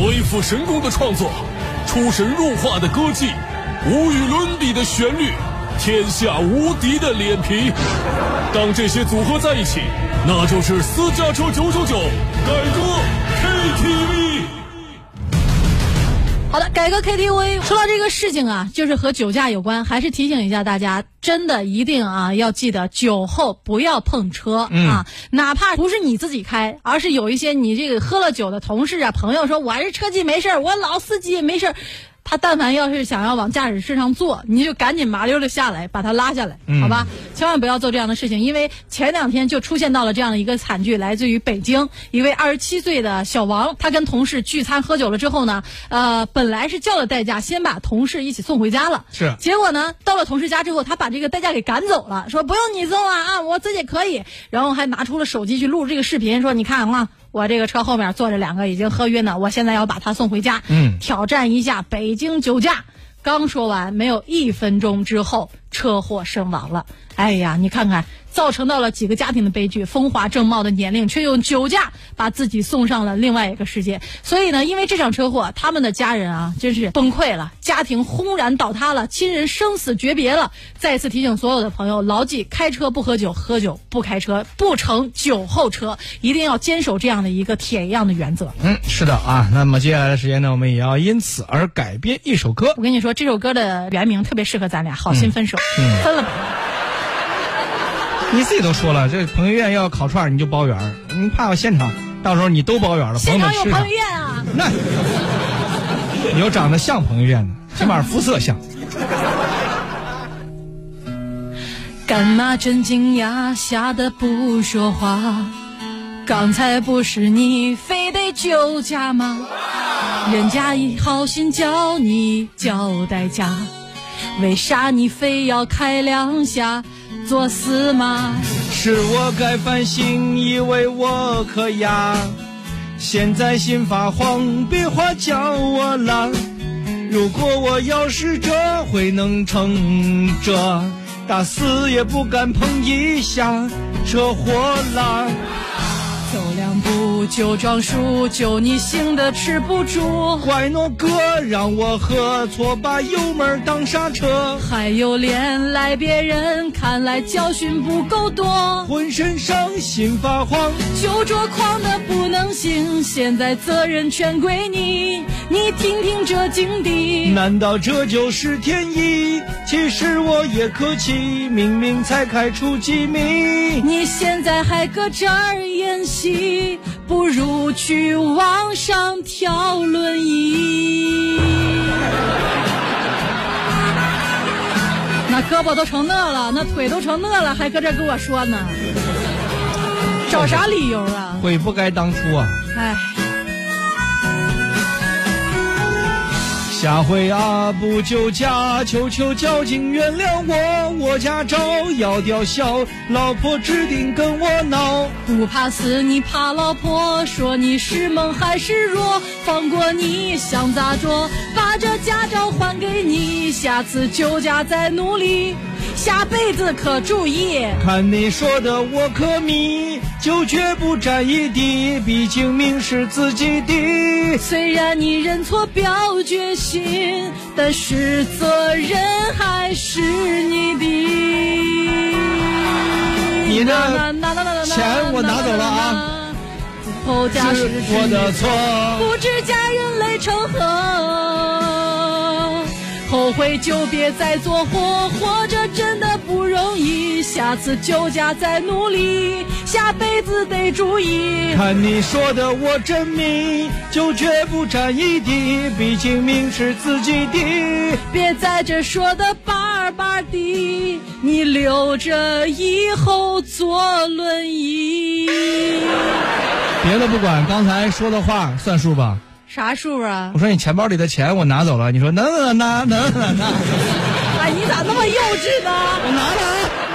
鬼斧神工的创作，出神入化的歌技，无与伦比的旋律，天下无敌的脸皮。当这些组合在一起，那就是私家车九九九改革 KTV。好的，改革 KTV。说到这个事情啊，就是和酒驾有关，还是提醒一下大家，真的一定啊要记得酒后不要碰车、啊，哪怕不是你自己开，而是有一些你这个喝了酒的同事啊、朋友说，我还是车技没事儿我老司机没事儿他但凡要是想要往驾驶室上坐，你就赶紧麻溜的下来，把他拉下来，好吧？千万不要做这样的事情，因为前两天就出现到了这样的一个惨剧，来自于北京一位二十七岁的小王，他跟同事聚餐喝酒了之后呢，呃，本来是叫了代驾，先把同事一起送回家了，是结果呢，到了同事家之后，他把这个代驾给赶走了，说不用你送了啊，我自己可以，然后还拿出了手机去录这个视频，说你看啊。我这个车后面坐着两个已经喝晕了，我现在要把他送回家。嗯挑战一下北京酒驾。刚说完，没有一分钟之后，车祸身亡了。哎呀，你看看，造成到了几个家庭的悲剧。风华正茂的年龄，却用酒驾把自己送上了另外一个世界。所以呢，因为这场车祸，他们的家人啊，真是崩溃了，家庭轰然倒塌了，亲人生死诀别了。再次提醒所有的朋友，牢记开车不喝酒，喝酒不开车，不乘酒后车，一定要坚守这样的一个铁一样的原则。嗯，是的啊。那么接下来的时间呢，我们也要因此而改编一首歌。我跟你说，这首歌的原名特别适合咱俩，好心分手，分了吧。你自己都说了，这彭于晏要烤串，你就包圆儿。你怕我现场，到时候你都包圆了，朋友们吃彭于。晏啊！那有长得像彭于晏的，起码肤色像。干嘛真惊讶，吓得不说话？刚才不是你非得酒驾吗？人家一好心叫你交代价，为啥你非要开两下作死吗？是我该反省，以为我可压，现在心发慌，别话叫我懒。如果我要是这回能撑着，打死也不敢碰一下车祸啦。走两步就撞树，酒你醒的吃不住。怪我哥让我喝错，把油门当刹车，还有脸赖别人，看来教训不够多。浑身伤心发慌。酒桌狂的不能行，现在责任全归你。你听听这境地，难道这就是天意？其实我也客气，明明才开出几米。你现在还搁这儿演戏，不如去网上挑轮椅。那胳膊都成那了，那腿都成那了，还搁这跟我说呢？找啥理由啊？悔不该当初啊！哎。下回啊不酒驾，求求交警原谅我，我驾照要吊销，老婆指定跟我闹。不怕死，你怕老婆说你是猛还是弱？放过你想咋着？把这驾照还给你，下次酒驾再努力，下辈子可注意。看你说的我可迷，就绝不沾一滴，毕竟命是自己的。虽然你认错表决心，但是责任还是你的。你的钱我拿走了啊！后驾驶是我的错。不知家人泪成河。后悔就别再做活，活着真的不容易。下次酒驾再努力，下辈子得注意。看你说的我真迷，就绝不沾一滴，毕竟命是自己的。别在这说的巴巴的，你留着以后坐轮椅。别的不管，刚才说的话算数吧？啥数啊我？说你钱包里的钱我拿走了，你说能能拿能能拿，哎，你咋那么幼稚呢？我拿了。